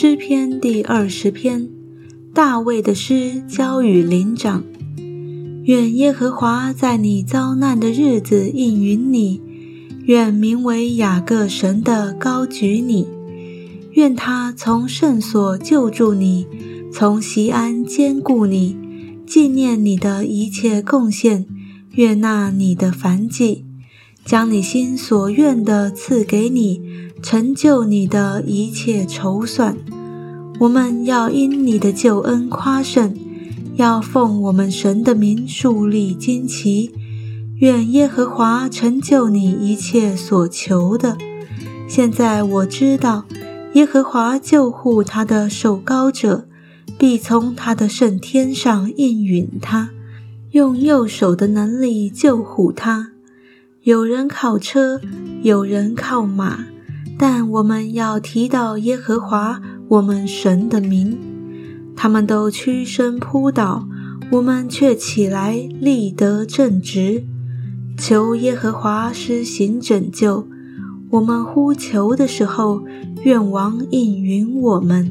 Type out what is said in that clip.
诗篇第二十篇，大卫的诗交与灵长。愿耶和华在你遭难的日子应允你，愿名为雅各神的高举你，愿他从圣所救助你，从西安坚固你，纪念你的一切贡献，悦纳你的凡祭，将你心所愿的赐给你，成就你的一切筹算。我们要因你的救恩夸胜。要奉我们神的名树立旌旗，愿耶和华成就你一切所求的。现在我知道，耶和华救护他的受膏者，必从他的圣天上应允他，用右手的能力救护他。有人靠车，有人靠马，但我们要提到耶和华我们神的名。他们都屈身扑倒，我们却起来立得正直。求耶和华施行拯救。我们呼求的时候，愿王应允我们。